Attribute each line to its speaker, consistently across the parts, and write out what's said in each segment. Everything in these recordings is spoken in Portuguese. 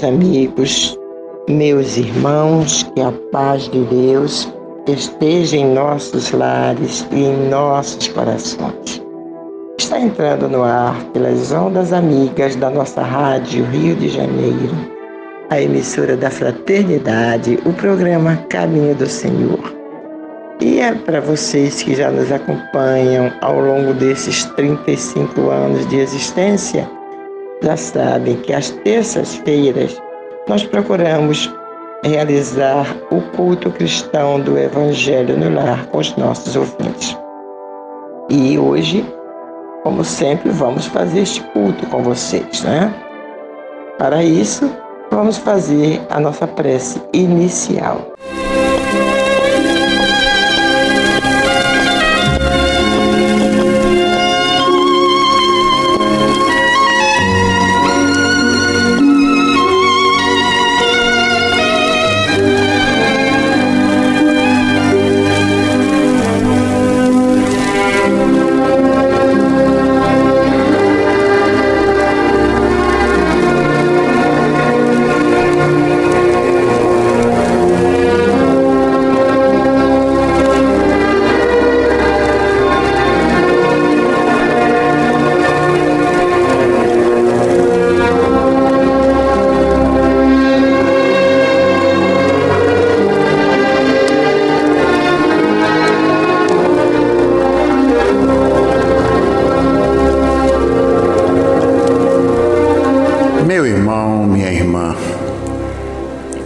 Speaker 1: Meus amigos, meus irmãos, que a paz de Deus esteja em nossos lares e em nossos corações. Está entrando no ar pelas ondas amigas da nossa rádio Rio de Janeiro, a emissora da Fraternidade, o programa Caminho do Senhor. E é para vocês que já nos acompanham ao longo desses 35 anos de existência, já sabem que às terças-feiras nós procuramos realizar o culto cristão do Evangelho no lar com os nossos ouvintes. E hoje, como sempre, vamos fazer este culto com vocês, né? Para isso, vamos fazer a nossa prece inicial.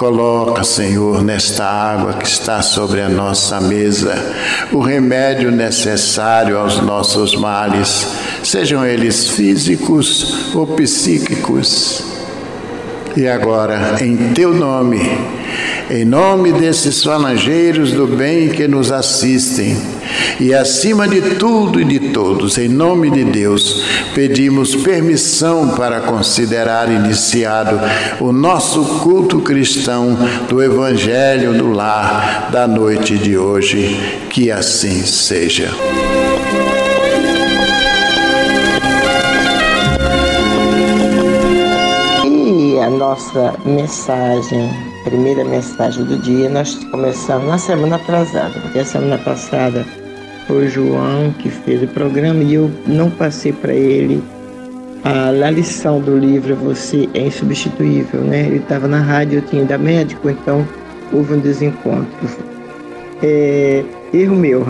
Speaker 2: Coloca, Senhor, nesta água que está sobre a nossa mesa, o remédio necessário aos nossos males, sejam eles físicos ou psíquicos. E agora, em teu nome, em nome desses falangeiros do bem que nos assistem, e acima de tudo e de todos, em nome de Deus, pedimos permissão para considerar iniciado o nosso culto cristão do Evangelho no Lar da noite de hoje. Que assim seja.
Speaker 1: Nossa mensagem primeira mensagem do dia, nós começamos na semana atrasada, porque a semana passada foi o João que fez o programa e eu não passei para ele a, a, lição do livro Você é Insubstituível, né? Ele estava na rádio, eu tinha da médico, então houve um desencontro. É, erro meu.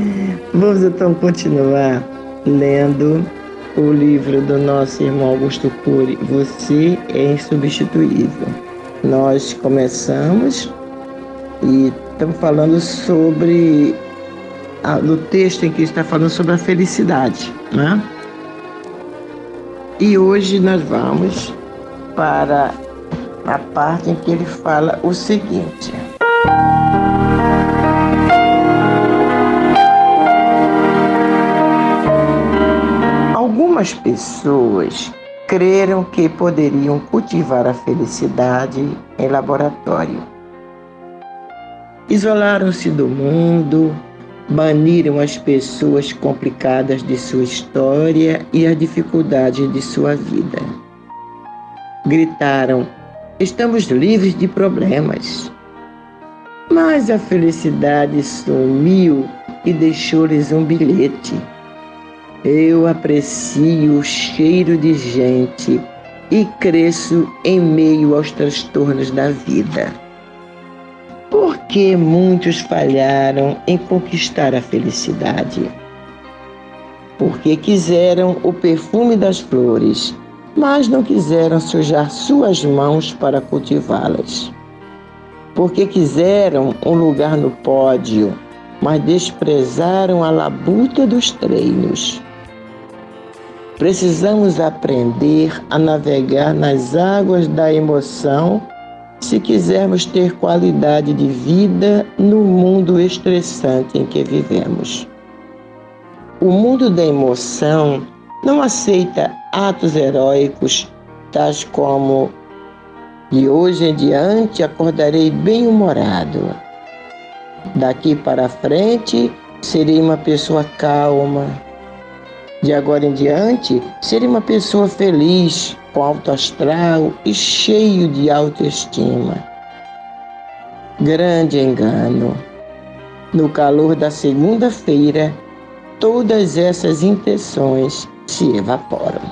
Speaker 1: Vamos então continuar lendo o livro do nosso irmão Augusto Cury, Você é Insubstituível nós começamos e estamos falando sobre a, no texto em que está falando sobre a felicidade, né? E hoje nós vamos para a parte em que ele fala o seguinte. Algumas pessoas creram que poderiam cultivar a felicidade em laboratório. Isolaram-se do mundo, baniram as pessoas complicadas de sua história e as dificuldades de sua vida. Gritaram: Estamos livres de problemas. Mas a felicidade sumiu e deixou-lhes um bilhete eu aprecio o cheiro de gente e cresço em meio aos transtornos da vida. Por que muitos falharam em conquistar a felicidade? Porque quiseram o perfume das flores, mas não quiseram sujar suas mãos para cultivá-las. Porque quiseram um lugar no pódio, mas desprezaram a labuta dos treinos. Precisamos aprender a navegar nas águas da emoção se quisermos ter qualidade de vida no mundo estressante em que vivemos. O mundo da emoção não aceita atos heróicos tais como de hoje em diante acordarei bem-humorado. Daqui para frente serei uma pessoa calma, de agora em diante, seria uma pessoa feliz, com alto astral e cheio de autoestima. Grande engano. No calor da segunda-feira, todas essas intenções se evaporam.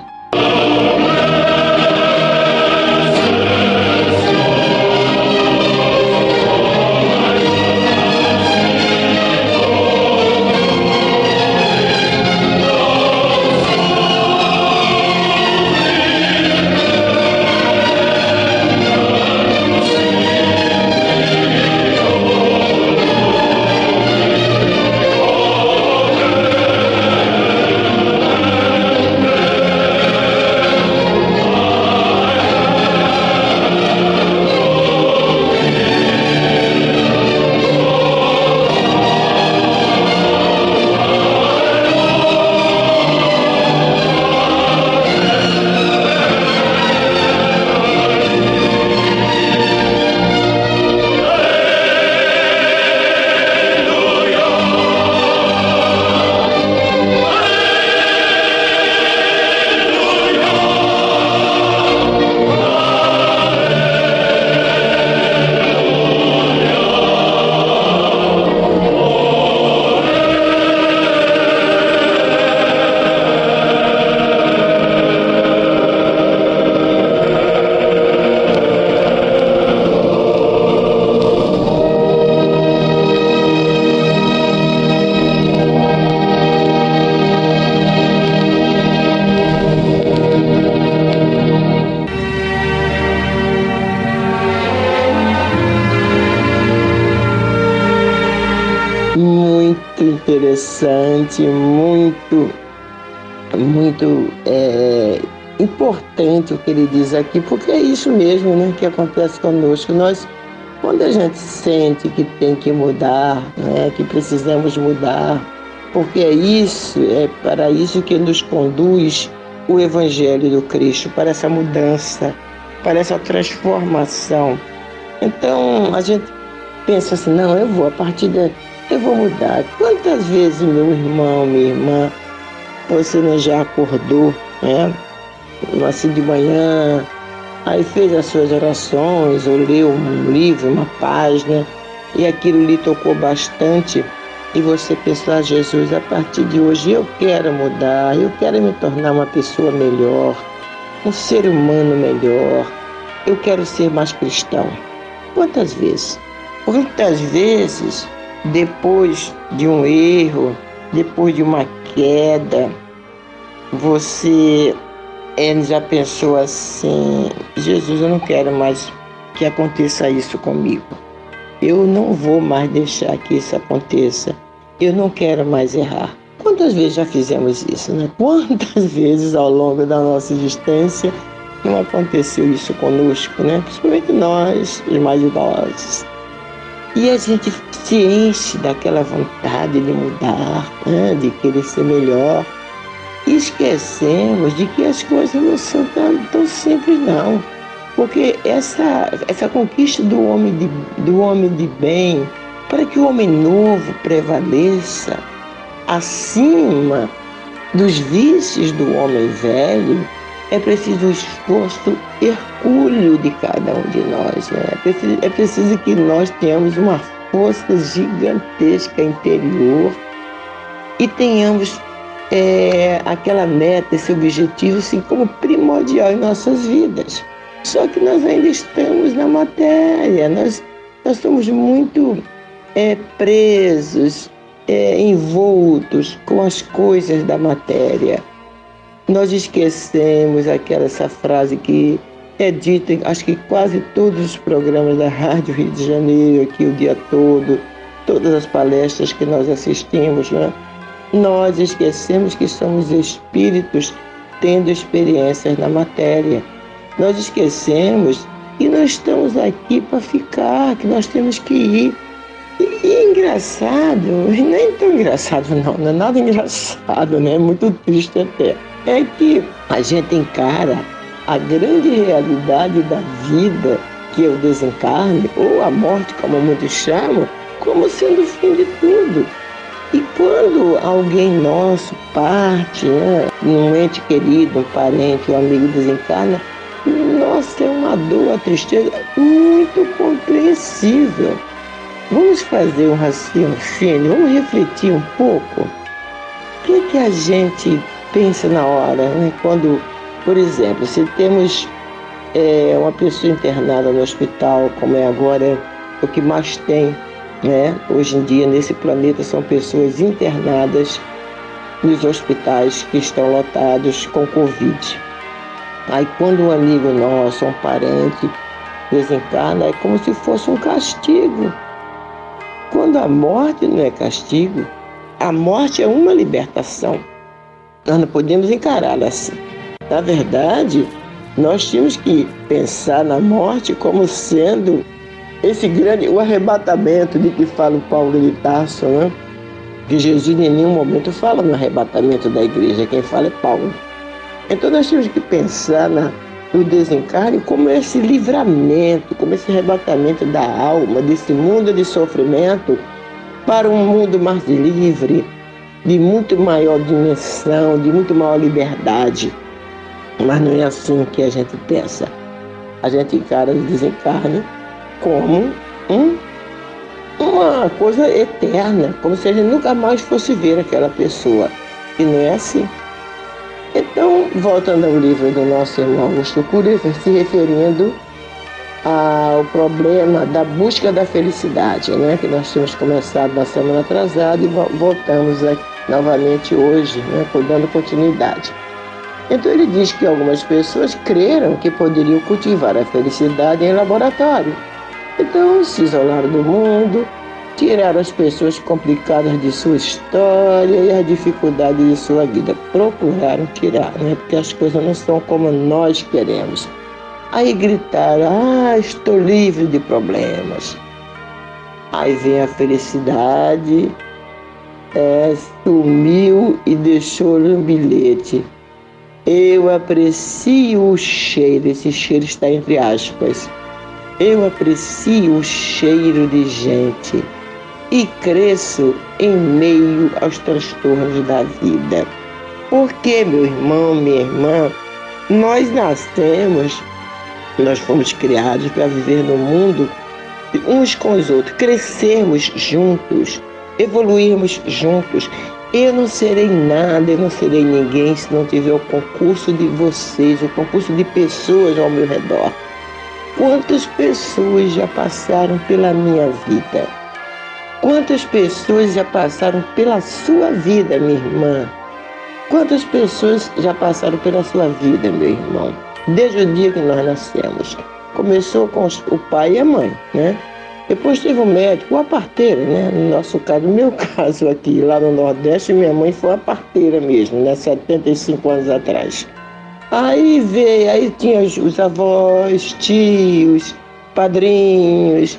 Speaker 1: Importante o que ele diz aqui, porque é isso mesmo né, que acontece conosco. Nós, quando a gente sente que tem que mudar, né, que precisamos mudar, porque é isso, é para isso que nos conduz o Evangelho do Cristo, para essa mudança, para essa transformação. Então a gente pensa assim, não, eu vou, a partir de eu vou mudar. Quantas vezes, meu irmão, minha irmã, você não já acordou, né? Assim de manhã, aí fez as suas orações, ou leu um livro, uma página, e aquilo lhe tocou bastante, e você pensou, ah, Jesus, a partir de hoje eu quero mudar, eu quero me tornar uma pessoa melhor, um ser humano melhor, eu quero ser mais cristão. Quantas vezes? Quantas vezes, depois de um erro, depois de uma queda, você é, já pensou assim: Jesus, eu não quero mais que aconteça isso comigo. Eu não vou mais deixar que isso aconteça. Eu não quero mais errar. Quantas vezes já fizemos isso, né? Quantas vezes ao longo da nossa existência não aconteceu isso conosco, né? Principalmente nós, os mais idosos. E a gente se enche daquela vontade de mudar, né? de querer ser melhor. Esquecemos de que as coisas não são tão, tão simples, não. Porque essa, essa conquista do homem, de, do homem de bem, para que o homem novo prevaleça acima dos vícios do homem velho, é preciso o esforço hercúleo de cada um de nós. Né? É, preciso, é preciso que nós tenhamos uma força gigantesca interior e tenhamos é, aquela meta, esse objetivo, assim, como primordial em nossas vidas. Só que nós ainda estamos na matéria, nós, nós somos muito é, presos, é, envoltos com as coisas da matéria. Nós esquecemos aquela essa frase que é dita, acho que quase todos os programas da Rádio Rio de Janeiro, aqui o dia todo, todas as palestras que nós assistimos, né? Nós esquecemos que somos espíritos tendo experiências na matéria. Nós esquecemos que nós estamos aqui para ficar, que nós temos que ir. E, e é engraçado, nem tão engraçado não, não é nada engraçado, né? É muito triste até é que a gente encara a grande realidade da vida, que é o desencarne, ou a morte, como muitos chamam, como sendo o fim de tudo. E quando alguém nosso parte, né, um ente querido, um parente, um amigo desencarna, nossa, é uma dor, uma tristeza muito compreensível. Vamos fazer um raciocínio, vamos refletir um pouco. O que, que a gente pensa na hora, né? Quando, por exemplo, se temos é, uma pessoa internada no hospital, como é agora, o que mais tem, né? Hoje em dia nesse planeta são pessoas internadas nos hospitais que estão lotados com Covid. Aí quando um amigo nosso, um parente, desencarna, é como se fosse um castigo. Quando a morte não é castigo, a morte é uma libertação. Nós não podemos encará-la assim. Na verdade, nós tínhamos que pensar na morte como sendo esse grande, o arrebatamento de que fala o Paulo de Tarso, né? que Jesus em nenhum momento fala no arrebatamento da igreja, quem fala é Paulo. Então nós temos que pensar na, no desencarne como esse livramento, como esse arrebatamento da alma, desse mundo de sofrimento, para um mundo mais livre, de muito maior dimensão, de muito maior liberdade. Mas não é assim que a gente pensa. A gente encara o desencarne como um, uma coisa eterna, como se gente nunca mais fosse ver aquela pessoa. E não é assim. Então, voltando ao livro do nosso irmão Augusto Cury, se referindo ao problema da busca da felicidade, né? que nós tínhamos começado na semana atrasada e voltamos aqui novamente hoje, né, dando continuidade. Então ele diz que algumas pessoas creram que poderiam cultivar a felicidade em laboratório. Então se isolaram do mundo, tirar as pessoas complicadas de sua história e as dificuldades de sua vida. Procuraram tirar, né? Porque as coisas não são como nós queremos. Aí gritaram: Ah, estou livre de problemas. Aí vem a felicidade, é, sumiu e deixou-lhe um bilhete. Eu aprecio o cheiro, esse cheiro está entre aspas. Eu aprecio o cheiro de gente e cresço em meio aos transtornos da vida. Porque, meu irmão, minha irmã, nós nascemos, nós fomos criados para viver no mundo uns com os outros, crescermos juntos, evoluirmos juntos. Eu não serei nada, eu não serei ninguém se não tiver o concurso de vocês, o concurso de pessoas ao meu redor. Quantas pessoas já passaram pela minha vida? Quantas pessoas já passaram pela sua vida, minha irmã? Quantas pessoas já passaram pela sua vida, meu irmão? Desde o dia que nós nascemos. Começou com o pai e a mãe, né? Depois teve o médico, a parteira, né? No nosso caso, no meu caso aqui, lá no Nordeste, minha mãe foi a parteira mesmo, né? 75 anos atrás. Aí veio, aí tinha os, os avós, tios, padrinhos,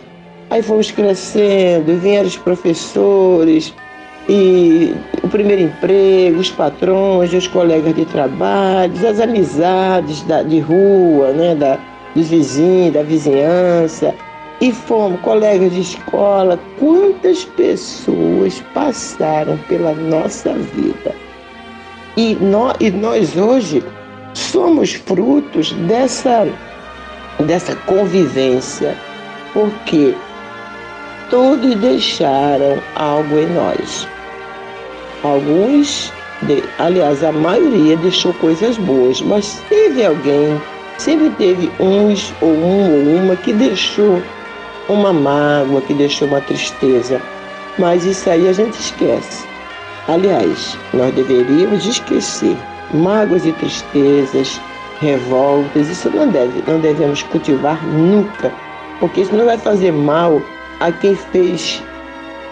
Speaker 1: Aí fomos crescendo, vieram os professores, e o primeiro emprego, os patrões, os colegas de trabalho, as amizades da, de rua, né, da, dos vizinhos, da vizinhança. E fomos colegas de escola. Quantas pessoas passaram pela nossa vida? E nós, e nós hoje somos frutos dessa, dessa convivência. Porque todos deixaram algo em nós. Alguns, de, aliás, a maioria deixou coisas boas, mas teve alguém, sempre teve uns ou um ou uma que deixou uma mágoa, que deixou uma tristeza. Mas isso aí a gente esquece. Aliás, nós deveríamos esquecer mágoas e tristezas, revoltas, isso não deve, não devemos cultivar nunca, porque isso não vai fazer mal a quem fez,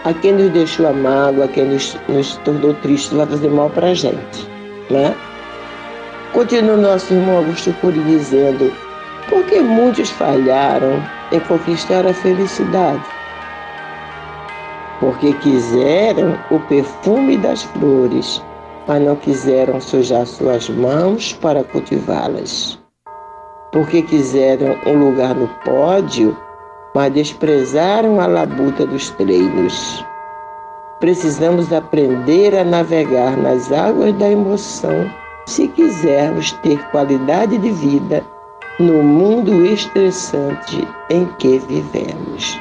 Speaker 1: a quem nos deixou amargo, a quem nos, nos tornou triste, vai fazer mal para a gente. Né? Continua nosso irmão Augusto Cury dizendo, porque muitos falharam em conquistar a felicidade. Porque quiseram o perfume das flores, mas não quiseram sujar suas mãos para cultivá-las. Porque quiseram um lugar no pódio, mas desprezaram a labuta dos treinos. Precisamos aprender a navegar nas águas da emoção se quisermos ter qualidade de vida no mundo estressante em que vivemos.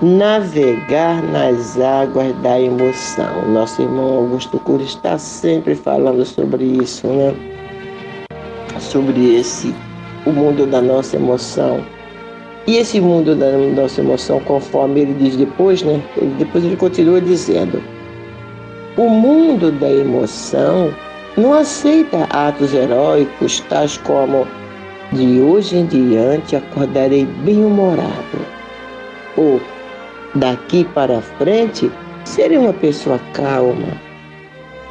Speaker 1: Navegar nas águas da emoção. Nosso irmão Augusto Cury está sempre falando sobre isso, né? Sobre esse, o mundo da nossa emoção e esse mundo da nossa emoção, conforme ele diz depois, né? Ele, depois ele continua dizendo: o mundo da emoção não aceita atos heróicos tais como de hoje em diante acordarei bem-humorado ou daqui para frente serei uma pessoa calma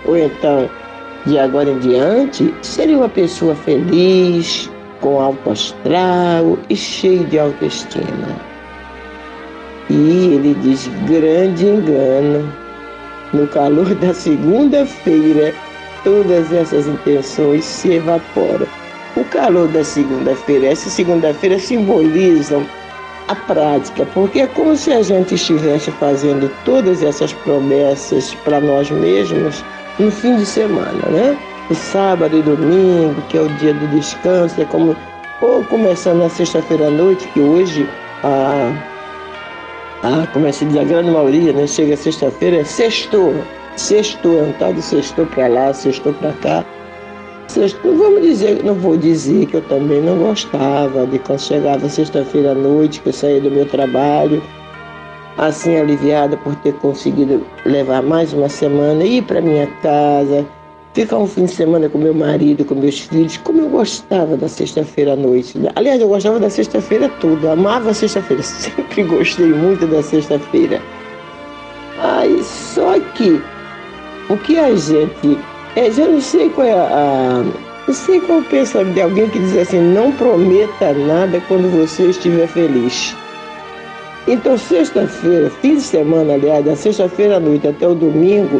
Speaker 1: ou então de agora em diante serei uma pessoa feliz, com alto astral e cheio de autoestima. E ele diz: grande engano. No calor da segunda-feira, todas essas intenções se evaporam. O calor da segunda-feira, essa segunda-feira simbolizam a prática, porque é como se a gente estivesse fazendo todas essas promessas para nós mesmos no fim de semana, né? o sábado e domingo, que é o dia do descanso, é como ou começando na sexta-feira à noite, que hoje a, a como é se diz, a grande maioria, né, chega sexta-feira, é sextou, sextou, é um tal de sextou para lá, sextou para cá. Sextou, vamos dizer, não vou dizer que eu também não gostava de quando chegava sexta-feira à noite, que eu saía do meu trabalho, assim aliviada por ter conseguido levar mais uma semana, ir para minha casa, ficar um fim de semana com meu marido, com meus filhos, como eu gostava da sexta-feira à noite. Aliás, eu gostava da sexta-feira toda, amava a sexta-feira, sempre gostei muito da sexta-feira. Aí, só que o que a gente. É, já não sei qual é a. Não sei qual o pensamento de alguém que diz assim: não prometa nada quando você estiver feliz. Então, sexta-feira, fim de semana, aliás, da sexta-feira à noite até o domingo,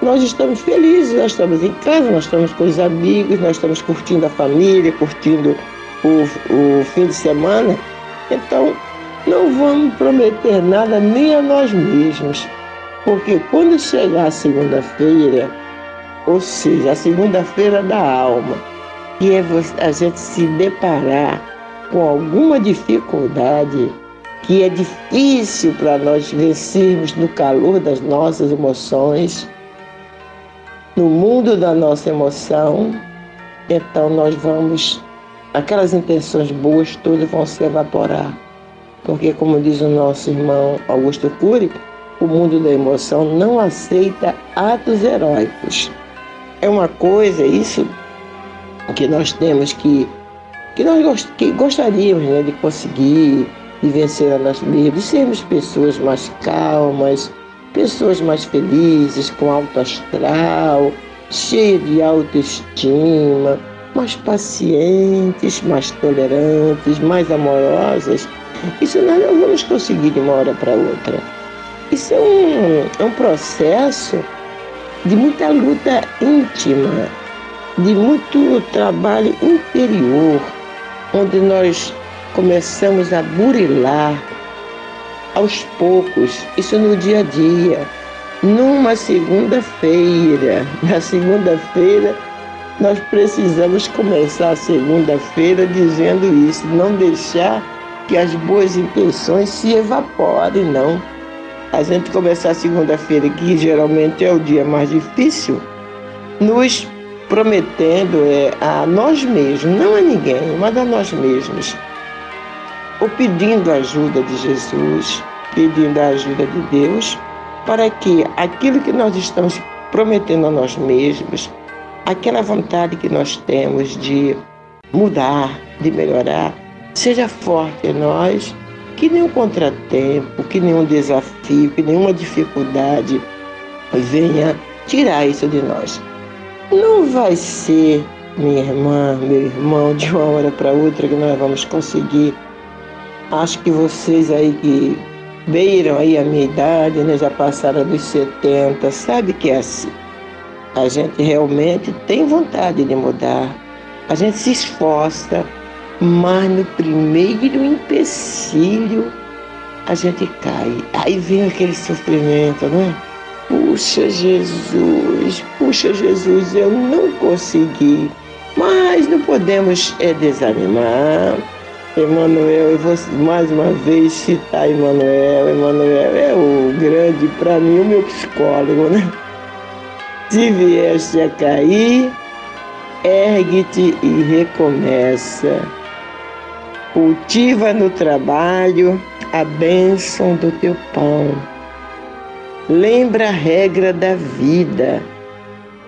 Speaker 1: nós estamos felizes, nós estamos em casa, nós estamos com os amigos, nós estamos curtindo a família, curtindo o, o fim de semana. Então, não vamos prometer nada nem a nós mesmos, porque quando chegar a segunda-feira, ou seja, a segunda-feira da alma, e é a gente se deparar com alguma dificuldade, que é difícil para nós vencermos no calor das nossas emoções, no mundo da nossa emoção, então nós vamos, aquelas intenções boas todas vão se evaporar. Porque, como diz o nosso irmão Augusto Cury, o mundo da emoção não aceita atos heróicos. É uma coisa, isso que nós temos que, que nós que gostaríamos né, de conseguir de vencer a nós mesmos, de sermos pessoas mais calmas, pessoas mais felizes, com alto astral, cheias de autoestima, mais pacientes, mais tolerantes, mais amorosas. Isso nós não vamos conseguir de uma hora para outra. Isso é um, é um processo de muita luta íntima, de muito trabalho interior, onde nós começamos a burilar aos poucos, isso no dia a dia. Numa segunda-feira, na segunda-feira, nós precisamos começar a segunda-feira dizendo isso, não deixar que as boas intenções se evaporem, não. A gente começar segunda-feira, que geralmente é o dia mais difícil, nos prometendo é, a nós mesmos, não a ninguém, mas a nós mesmos, ou pedindo a ajuda de Jesus, pedindo a ajuda de Deus, para que aquilo que nós estamos prometendo a nós mesmos, aquela vontade que nós temos de mudar, de melhorar, seja forte em nós, que nenhum contratempo, que nenhum desafio, que nenhuma dificuldade venha tirar isso de nós. Não vai ser, minha irmã, meu irmão, de uma hora para outra que nós vamos conseguir Acho que vocês aí que beiram aí a minha idade, né, já passaram dos 70, sabe que é assim. A gente realmente tem vontade de mudar. A gente se esforça, mas no primeiro empecilho a gente cai. Aí vem aquele sofrimento, né? Puxa Jesus, puxa Jesus, eu não consegui. Mas não podemos é, desanimar Emanuel, eu vou mais uma vez citar Emanuel. Emanuel é o grande, para mim, o meu psicólogo, né? Se vieste a cair, ergue-te e recomeça. Cultiva no trabalho a bênção do teu pão. Lembra a regra da vida.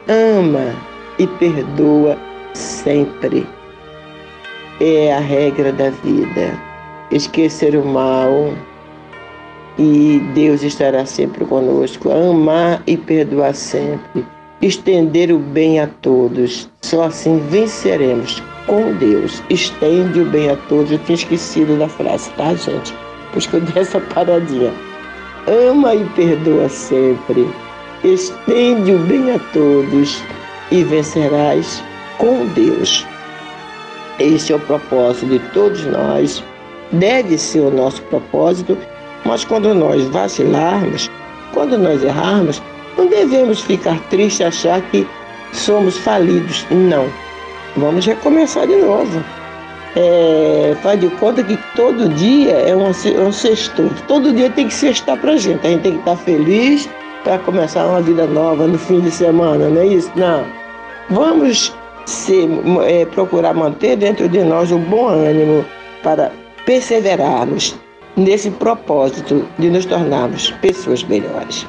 Speaker 1: Ama e perdoa sempre é a regra da vida. Esquecer o mal e Deus estará sempre conosco. Amar e perdoar sempre. Estender o bem a todos. Só assim venceremos com Deus. Estende o bem a todos. Eu tinha esquecido da frase, tá, gente? Pois que eu dei essa paradinha. Ama e perdoa sempre. Estende o bem a todos e vencerás com Deus. Esse é o propósito de todos nós, deve ser o nosso propósito, mas quando nós vacilarmos, quando nós errarmos, não devemos ficar tristes e achar que somos falidos. Não. Vamos recomeçar de novo. É, faz de conta que todo dia é um, um sexto. Todo dia tem que sextar pra gente. A gente tem que estar feliz para começar uma vida nova no fim de semana, não é isso? Não. Vamos se, é, procurar manter dentro de nós o bom ânimo para perseverarmos nesse propósito de nos tornarmos pessoas melhores.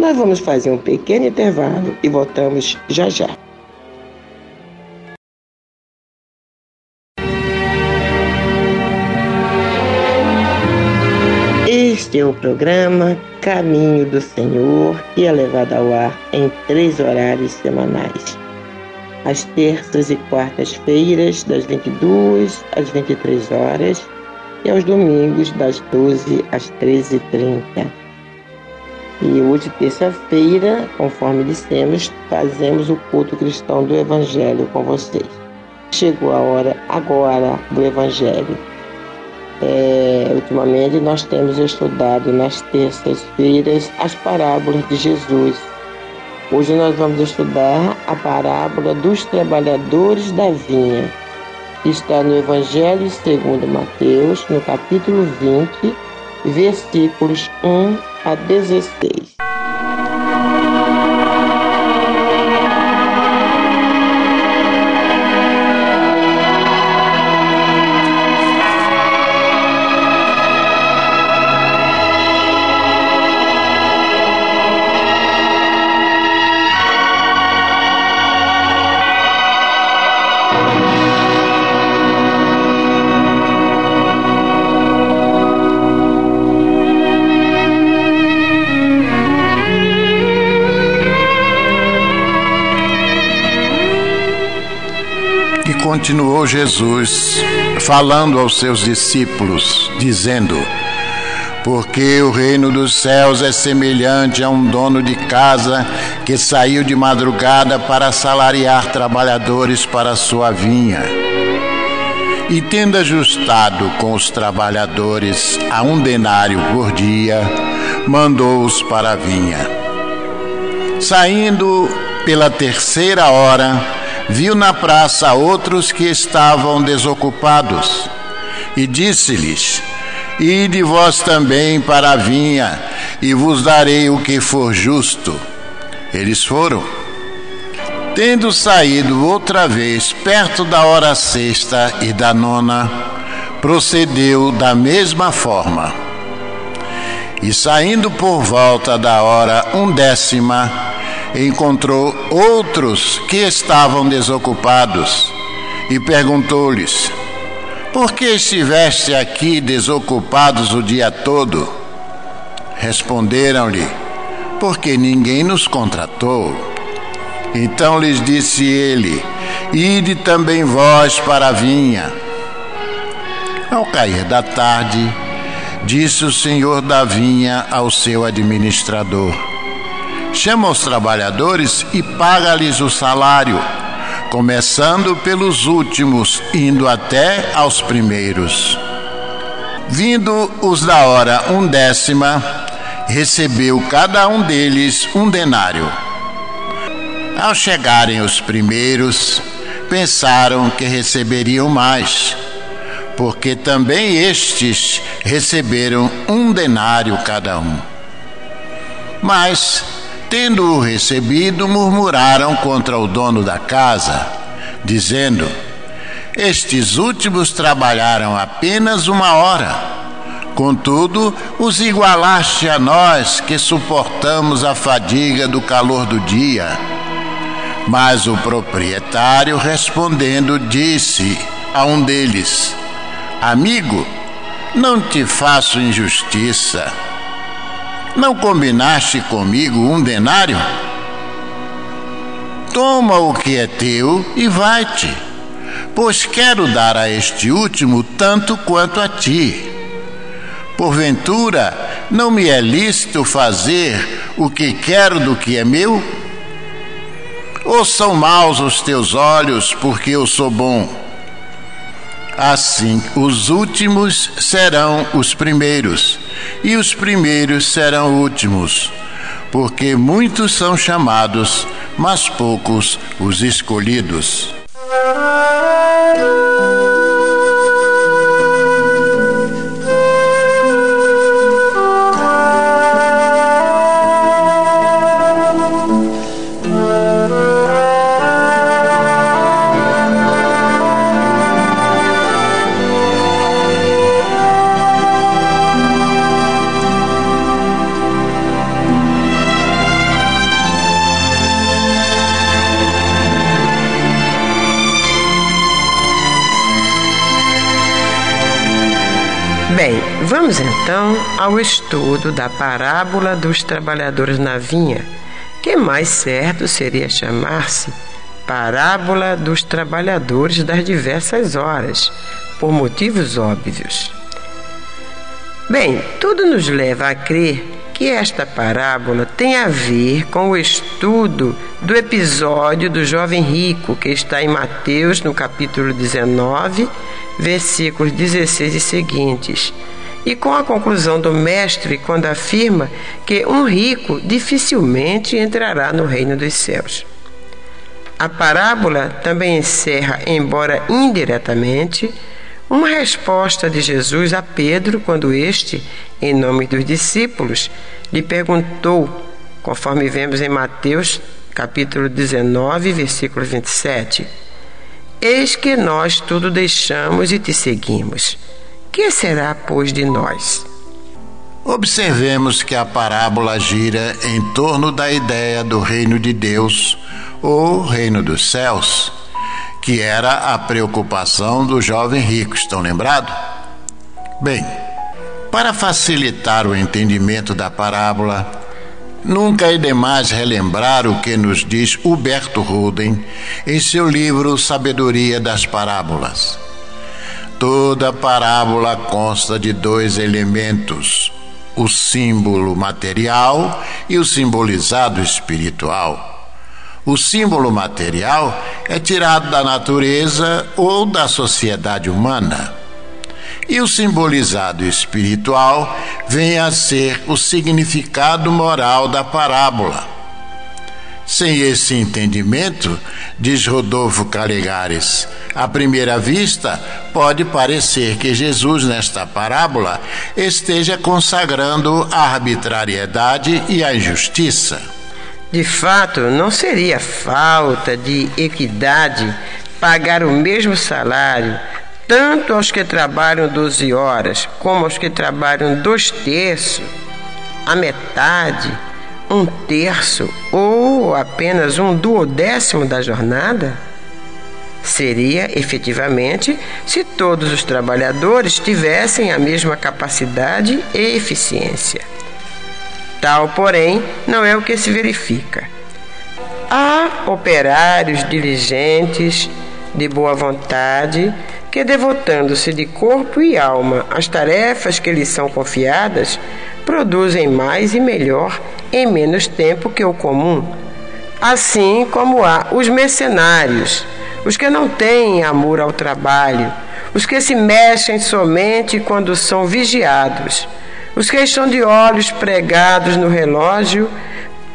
Speaker 1: Nós vamos fazer um pequeno intervalo e voltamos já já. Este é o programa Caminho do Senhor, e é levado ao ar em três horários semanais. Às terças e quartas-feiras, das 22 às 23 horas, e aos domingos, das 12 às 13h30. E hoje, terça-feira, conforme dissemos, fazemos o culto cristão do Evangelho com vocês. Chegou a hora agora do Evangelho. É, ultimamente nós temos estudado nas terças-feiras as parábolas de Jesus. Hoje nós vamos estudar a parábola dos trabalhadores da vinha, está no Evangelho segundo Mateus, no capítulo 20, versículos 1 a 16.
Speaker 2: Continuou Jesus falando aos seus discípulos, dizendo: Porque o reino dos céus é semelhante a um dono de casa que saiu de madrugada para assalariar trabalhadores para sua vinha. E tendo ajustado com os trabalhadores a um denário por dia, mandou-os para a vinha. Saindo pela terceira hora, viu na praça outros que estavam desocupados e disse-lhes: Ide vós também para a vinha, e vos darei o que for justo. Eles foram. Tendo saído outra vez perto da hora sexta e da nona, procedeu da mesma forma. E saindo por volta da hora undécima, encontrou outros que estavam desocupados e perguntou-lhes: Por que estiveste aqui desocupados o dia todo? Responderam-lhe: Porque ninguém nos contratou. Então lhes disse ele: Ide também vós para a vinha. Ao cair da tarde, disse o senhor da vinha ao seu administrador: chama os trabalhadores e paga-lhes o salário, começando pelos últimos, indo até aos primeiros. Vindo os da hora undécima, recebeu cada um deles um denário. Ao chegarem os primeiros, pensaram que receberiam mais, porque também estes receberam um denário cada um. Mas Tendo-o recebido, murmuraram contra o dono da casa, dizendo: Estes últimos trabalharam apenas uma hora. Contudo, os igualaste a nós que suportamos a fadiga do calor do dia. Mas o proprietário, respondendo, disse a um deles: Amigo, não te faço injustiça não combinaste comigo um denário? Toma o que é teu e vai-te, pois quero dar a este último tanto quanto a ti. Porventura, não me é lícito fazer o que quero do que é meu? Ou são maus os teus olhos, porque eu sou bom? Assim, os últimos serão os primeiros, e os primeiros serão últimos, porque muitos são chamados, mas poucos os escolhidos.
Speaker 3: Então ao estudo da parábola dos trabalhadores na vinha, que mais certo seria chamar-se Parábola dos Trabalhadores das Diversas Horas, por motivos óbvios. Bem, tudo nos leva a crer que esta parábola tem a ver com o estudo do episódio do jovem rico que está em Mateus, no capítulo 19, versículos 16 e seguintes, e com a conclusão do Mestre quando afirma que um rico dificilmente entrará no reino dos céus. A parábola também encerra, embora indiretamente, uma resposta de Jesus a Pedro quando este, em nome dos discípulos, lhe perguntou, conforme vemos em Mateus capítulo 19, versículo 27, Eis que nós tudo deixamos e te seguimos. Que será, pois, de nós?
Speaker 2: Observemos que a parábola gira em torno da ideia do reino de Deus ou reino dos céus, que era a preocupação do jovem rico. Estão lembrados? Bem, para facilitar o entendimento da parábola, nunca é demais relembrar o que nos diz Huberto Ruden em seu livro Sabedoria das Parábolas. Toda parábola consta de dois elementos o símbolo material e o simbolizado espiritual. O símbolo material é tirado da natureza ou da sociedade humana. E o simbolizado espiritual vem a ser o significado moral da parábola. Sem esse entendimento, diz Rodolfo Calegares, à primeira vista, pode parecer que Jesus, nesta parábola, esteja consagrando a arbitrariedade e a injustiça.
Speaker 3: De fato, não seria falta de equidade pagar o mesmo salário tanto aos que trabalham 12 horas como aos que trabalham dois terços, a metade um terço ou apenas um duodécimo da jornada? Seria efetivamente se todos os trabalhadores tivessem a mesma capacidade e eficiência. Tal, porém, não é o que se verifica. Há operários diligentes, de boa vontade, que, devotando-se de corpo e alma às tarefas que lhes são confiadas, produzem mais e melhor em menos tempo que o comum. Assim como há os mercenários, os que não têm amor ao trabalho, os que se mexem somente quando são vigiados, os que estão de olhos pregados no relógio,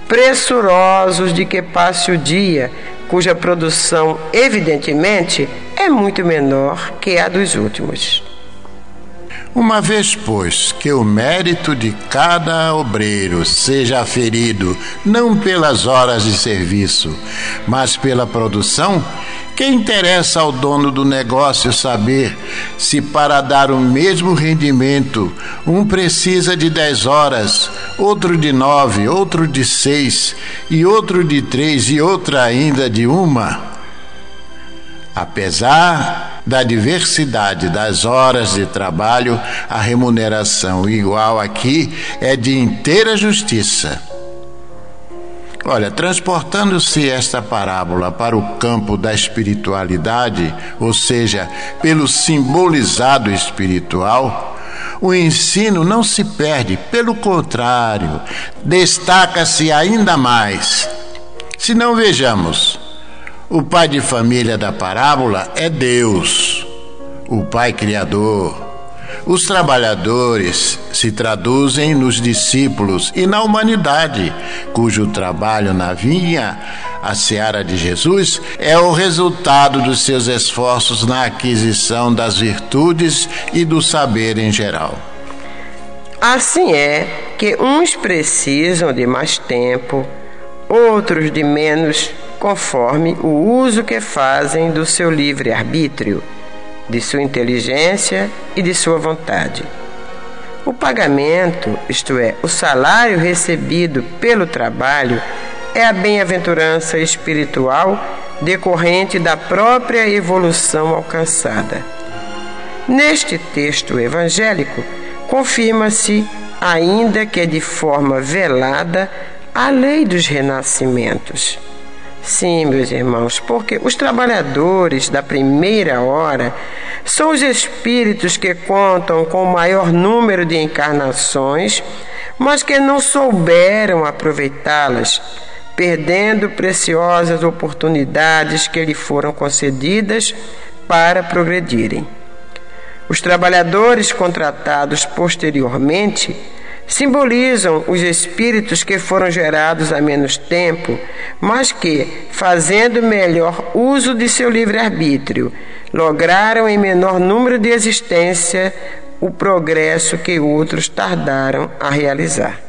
Speaker 3: pressurosos de que passe o dia, cuja produção, evidentemente, é muito menor que a dos últimos.
Speaker 2: Uma vez, pois, que o mérito de cada obreiro seja aferido não pelas horas de serviço, mas pela produção, que interessa ao dono do negócio saber se, para dar o mesmo rendimento, um precisa de dez horas, outro de nove, outro de seis, e outro de três, e outra ainda de uma? Apesar da diversidade das horas de trabalho, a remuneração igual aqui é de inteira justiça. Olha, transportando-se esta parábola para o campo da espiritualidade, ou seja, pelo simbolizado espiritual, o ensino não se perde, pelo contrário, destaca-se ainda mais. Se não vejamos, o pai de família da parábola é Deus, o Pai Criador. Os trabalhadores se traduzem nos discípulos e na humanidade, cujo trabalho na vinha, a seara de Jesus, é o resultado dos seus esforços na aquisição das virtudes e do saber em geral.
Speaker 3: Assim é que uns precisam de mais tempo, outros de menos conforme o uso que fazem do seu livre-arbítrio, de sua inteligência e de sua vontade. O pagamento, isto é, o salário recebido pelo trabalho, é a bem-aventurança espiritual decorrente da própria evolução alcançada. Neste texto evangélico, confirma-se, ainda que de forma velada, a lei dos renascimentos. Sim, meus irmãos, porque os trabalhadores da primeira hora são os espíritos que contam com o maior número de encarnações, mas que não souberam aproveitá-las, perdendo preciosas oportunidades que lhe foram concedidas para progredirem. Os trabalhadores contratados posteriormente simbolizam os espíritos que foram gerados há menos tempo, mas que, fazendo melhor uso de seu livre-arbítrio, lograram em menor número de existência o progresso que outros tardaram a realizar.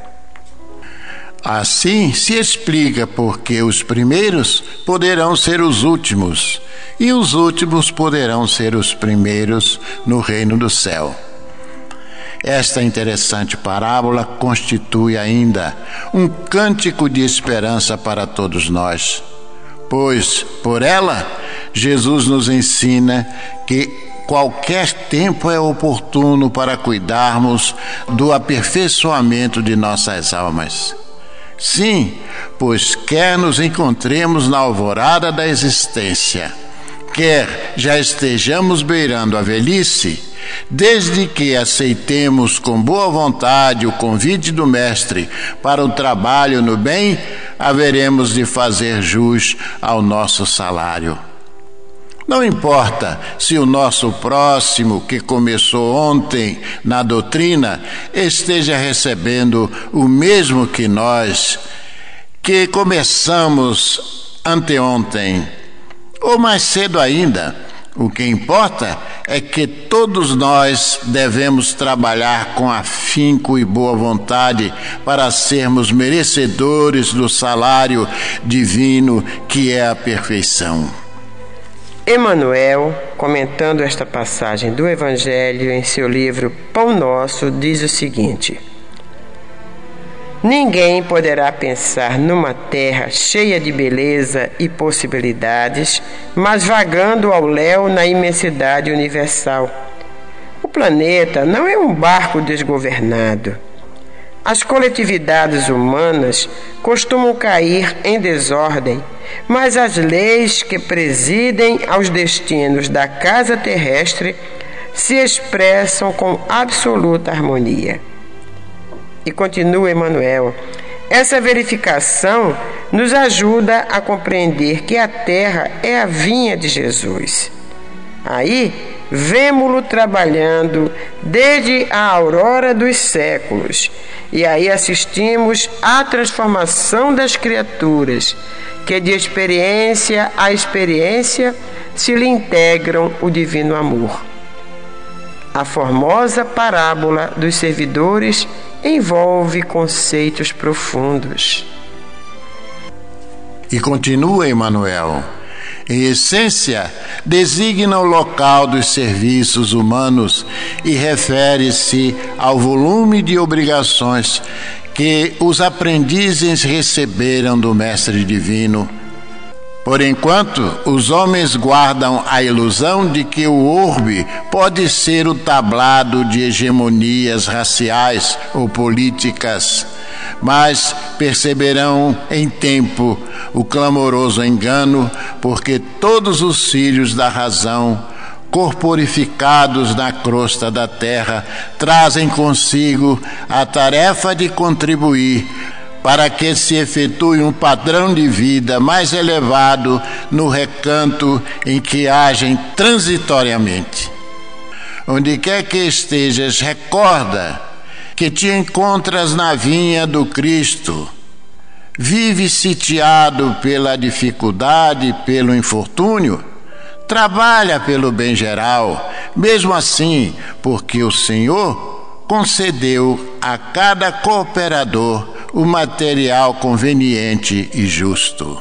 Speaker 2: Assim se explica porque os primeiros poderão ser os últimos e os últimos poderão ser os primeiros no reino do céu. Esta interessante parábola constitui ainda um cântico de esperança para todos nós, pois por ela Jesus nos ensina que qualquer tempo é oportuno para cuidarmos do aperfeiçoamento de nossas almas. Sim, pois quer nos encontremos na alvorada da existência, quer já estejamos beirando a velhice, Desde que aceitemos com boa vontade o convite do Mestre para o trabalho no bem, haveremos de fazer jus ao nosso salário. Não importa se o nosso próximo, que começou ontem na doutrina, esteja recebendo o mesmo que nós, que começamos anteontem, ou mais cedo ainda. O que importa é que todos nós devemos trabalhar com afinco e boa vontade para sermos merecedores do salário divino que é a perfeição.
Speaker 3: Emmanuel, comentando esta passagem do Evangelho em seu livro Pão Nosso, diz o seguinte: Ninguém poderá pensar numa terra cheia de beleza e possibilidades, mas vagando ao léu na imensidade universal. O planeta não é um barco desgovernado. As coletividades humanas costumam cair em desordem, mas as leis que presidem aos destinos da casa terrestre se expressam com absoluta harmonia. E continua Emmanuel. Essa verificação nos ajuda a compreender que a terra é a vinha de Jesus. Aí, vemo-lo trabalhando desde a aurora dos séculos, e aí assistimos à transformação das criaturas, que de experiência a experiência se lhe integram o divino amor. A formosa parábola dos servidores envolve conceitos profundos.
Speaker 2: E continua Emmanuel. Em essência, designa o local dos serviços humanos e refere-se ao volume de obrigações que os aprendizes receberam do Mestre Divino por enquanto, os homens guardam a ilusão de que o orbe pode ser o tablado de hegemonias raciais ou políticas, mas perceberão em tempo o clamoroso engano, porque todos os filhos da razão corporificados na crosta da terra, trazem consigo a tarefa de contribuir para que se efetue um padrão de vida mais elevado no recanto em que agem transitoriamente. Onde quer que estejas, recorda que te encontras na vinha do Cristo. Vive sitiado pela dificuldade, pelo infortúnio, trabalha pelo bem geral, mesmo assim, porque o Senhor concedeu a cada cooperador o material conveniente e justo.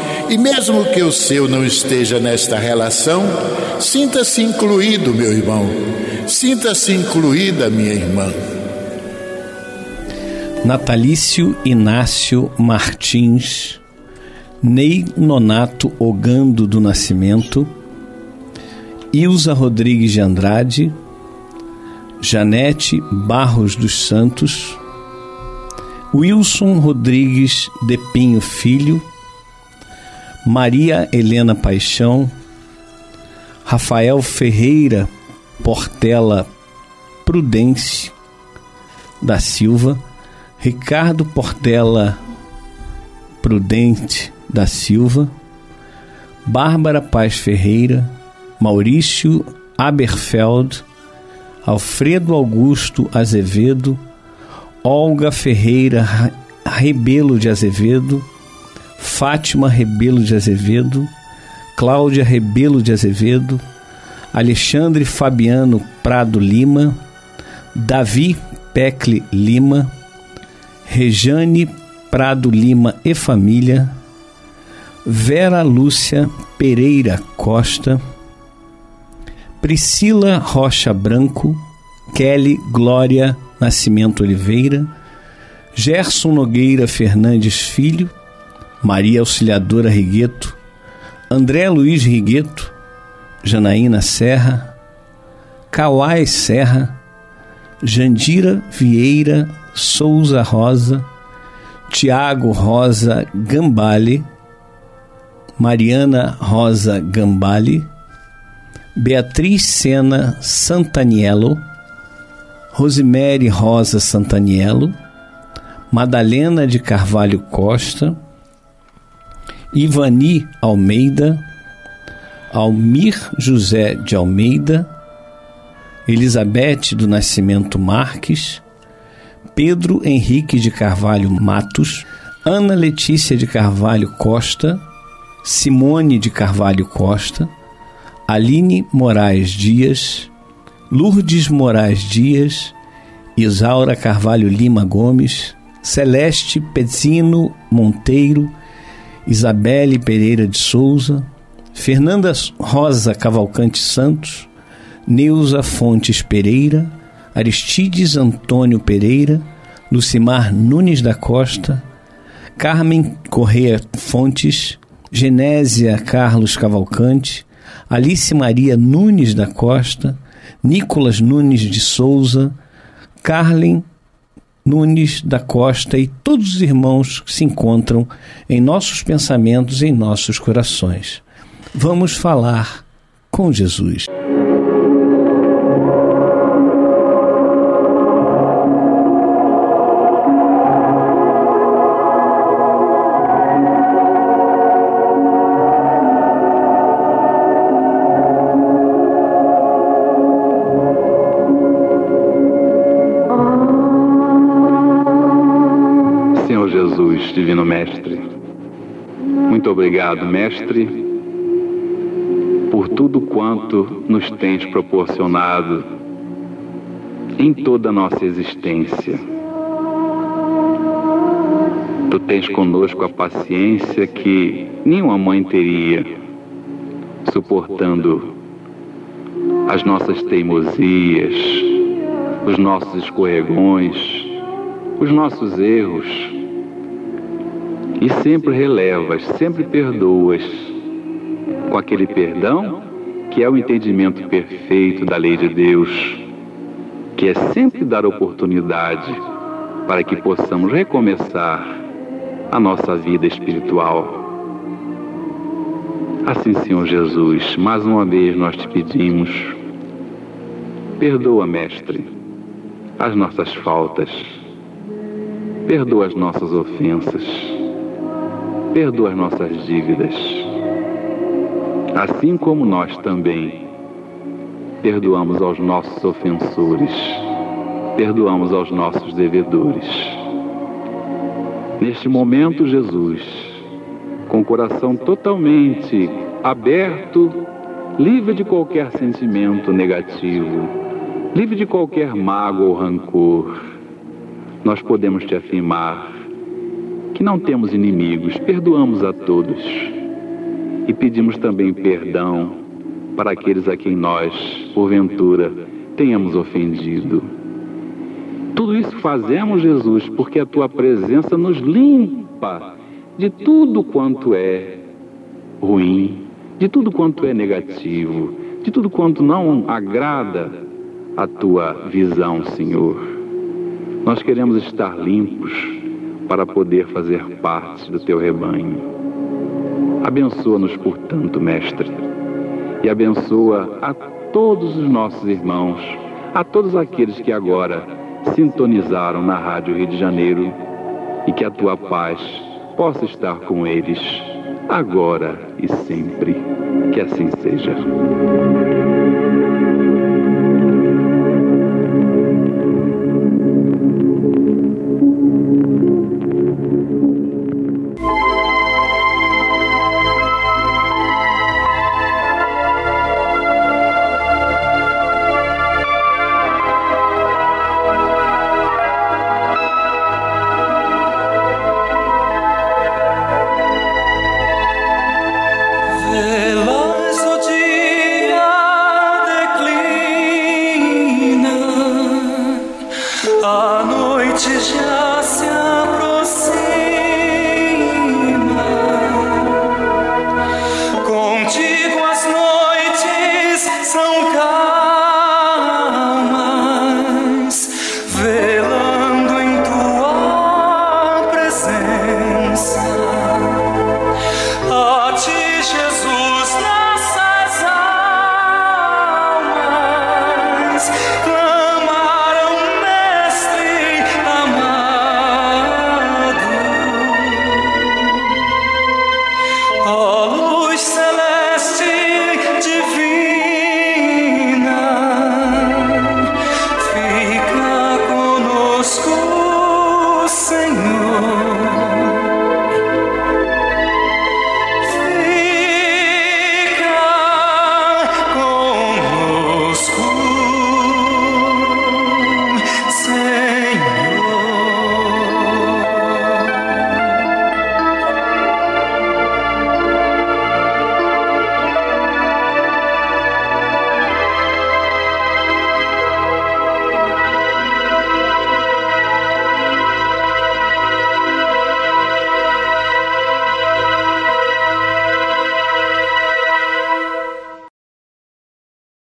Speaker 2: e, mesmo que o seu não esteja nesta relação, sinta-se incluído, meu irmão, sinta-se incluída, minha irmã.
Speaker 4: Natalício Inácio Martins, Ney Nonato Ogando do Nascimento, Ilza Rodrigues de Andrade, Janete Barros dos Santos, Wilson Rodrigues de Pinho Filho, Maria Helena Paixão, Rafael Ferreira Portela Prudência da Silva, Ricardo Portela Prudente da Silva, Bárbara Paz Ferreira, Maurício Aberfeld, Alfredo Augusto Azevedo, Olga Ferreira Rebelo de Azevedo, Fátima Rebelo de Azevedo, Cláudia Rebelo de Azevedo, Alexandre Fabiano Prado Lima, Davi Pecle Lima, Rejane Prado Lima e família, Vera Lúcia Pereira Costa, Priscila Rocha Branco, Kelly Glória Nascimento Oliveira, Gerson Nogueira Fernandes Filho, Maria Auxiliadora Rigueto, André Luiz Rigueto, Janaína Serra, Kawai Serra, Jandira Vieira Souza Rosa, Tiago Rosa Gambale, Mariana Rosa Gambale, Beatriz Sena Santaniello, Rosemary Rosa Santaniello, Madalena de Carvalho Costa, Ivani Almeida, Almir José de Almeida, Elizabeth do Nascimento Marques, Pedro Henrique de Carvalho Matos, Ana Letícia de Carvalho Costa, Simone de Carvalho Costa, Aline Moraes Dias, Lourdes Moraes Dias, Isaura Carvalho Lima Gomes, Celeste Pezino Monteiro, Isabelle Pereira de Souza, Fernanda Rosa Cavalcante Santos, Neuza Fontes Pereira, Aristides Antônio Pereira, Lucimar Nunes da Costa, Carmen Correia Fontes, Genésia Carlos Cavalcante, Alice Maria Nunes da Costa, Nicolas Nunes de Souza, Carlen Nunes da Costa e todos os irmãos que se encontram em nossos pensamentos e em nossos corações. Vamos falar com Jesus.
Speaker 5: Obrigado, Mestre, por tudo quanto nos tens proporcionado em toda a nossa existência. Tu tens conosco a paciência que nenhuma mãe teria, suportando as nossas teimosias, os nossos escorregões, os nossos erros. E sempre relevas, sempre perdoas, com aquele perdão que é o entendimento perfeito da lei de Deus, que é sempre dar oportunidade para que possamos recomeçar a nossa vida espiritual. Assim, Senhor Jesus, mais uma vez nós te pedimos, perdoa, Mestre, as nossas faltas, perdoa as nossas ofensas, perdoa as nossas dívidas, assim como nós também perdoamos aos nossos ofensores, perdoamos aos nossos devedores. Neste momento, Jesus, com o coração totalmente aberto, livre de qualquer sentimento negativo, livre de qualquer mágoa ou rancor, nós podemos te afirmar que não temos inimigos, perdoamos a todos e pedimos também perdão para aqueles a quem nós, porventura, tenhamos ofendido. Tudo isso fazemos, Jesus, porque a tua presença nos limpa de tudo quanto é ruim, de tudo quanto é negativo, de tudo quanto não agrada a tua visão, Senhor. Nós queremos estar limpos para poder fazer parte do teu rebanho. Abençoa-nos, portanto, Mestre, e abençoa a todos os nossos irmãos, a todos aqueles que agora sintonizaram na Rádio Rio de Janeiro e que a tua paz possa estar com eles, agora e sempre. Que assim seja. 때